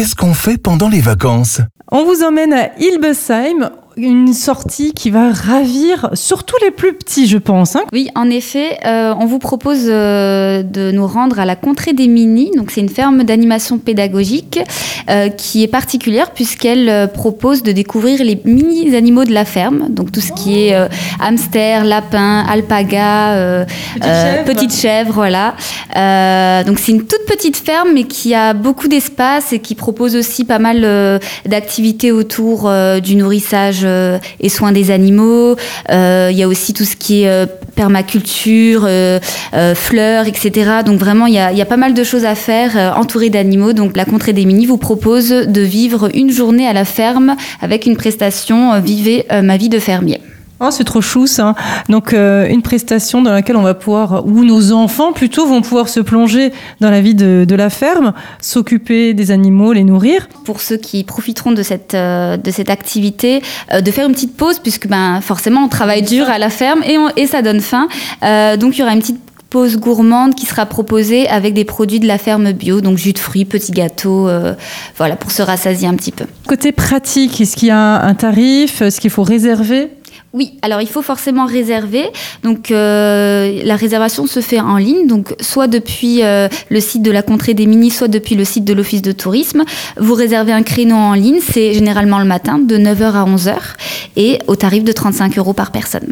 qu'est-ce qu'on fait pendant les vacances? On vous emmène à Ilbesheim, une sortie qui va ravir surtout les plus petits, je pense. hein. Oui, en effet, euh, on vous propose euh, de nous rendre à la Contrée des Minis. Donc, c'est une ferme d'animation pédagogique euh, qui est particulière puisqu'elle propose de découvrir les mini animaux de la ferme. Donc, tout ce qui est hamster, lapin, alpaga, Petite chèvre. petite chèvre, voilà. Donc, c'est une toute petite ferme, mais qui a beaucoup d'espace et qui propose aussi pas mal d'activités autour du nourrissage et soins des animaux. Euh, Il y a aussi tout ce qui est euh, permaculture, euh, euh, fleurs, etc. Donc vraiment, il y a, pas mal de choses à faire euh, entourées d'animaux. Donc la Contrée des Minis vous propose de vivre une journée à la ferme avec une prestation euh, Vivez euh, ma vie de fermier. Oh, c'est trop chou ça. Donc euh, une prestation dans laquelle on va pouvoir, où nos enfants plutôt vont pouvoir se plonger dans la vie de, de la ferme, s'occuper des animaux, les nourrir. Pour ceux qui profiteront de cette, euh, de cette activité, euh, de faire une petite pause puisque ben, forcément on travaille dur à la ferme et, on- et ça donne faim. Donc il y aura une petite pause gourmande qui sera proposée avec des produits de la ferme bio, donc jus de fruits, petits gâteaux, euh, voilà, pour se rassasier un petit peu. Côté pratique, est-ce qu'il y a un tarif? Est-ce qu'il faut réserver? Oui, alors il faut forcément réserver. Donc euh, la réservation se fait en ligne, donc soit depuis euh, le site de la Contrée des Minis, soit depuis le site de l'Office de tourisme. Vous réservez un créneau en ligne, c'est généralement le matin de 9h à 11h et au tarif de 35 euros par personne.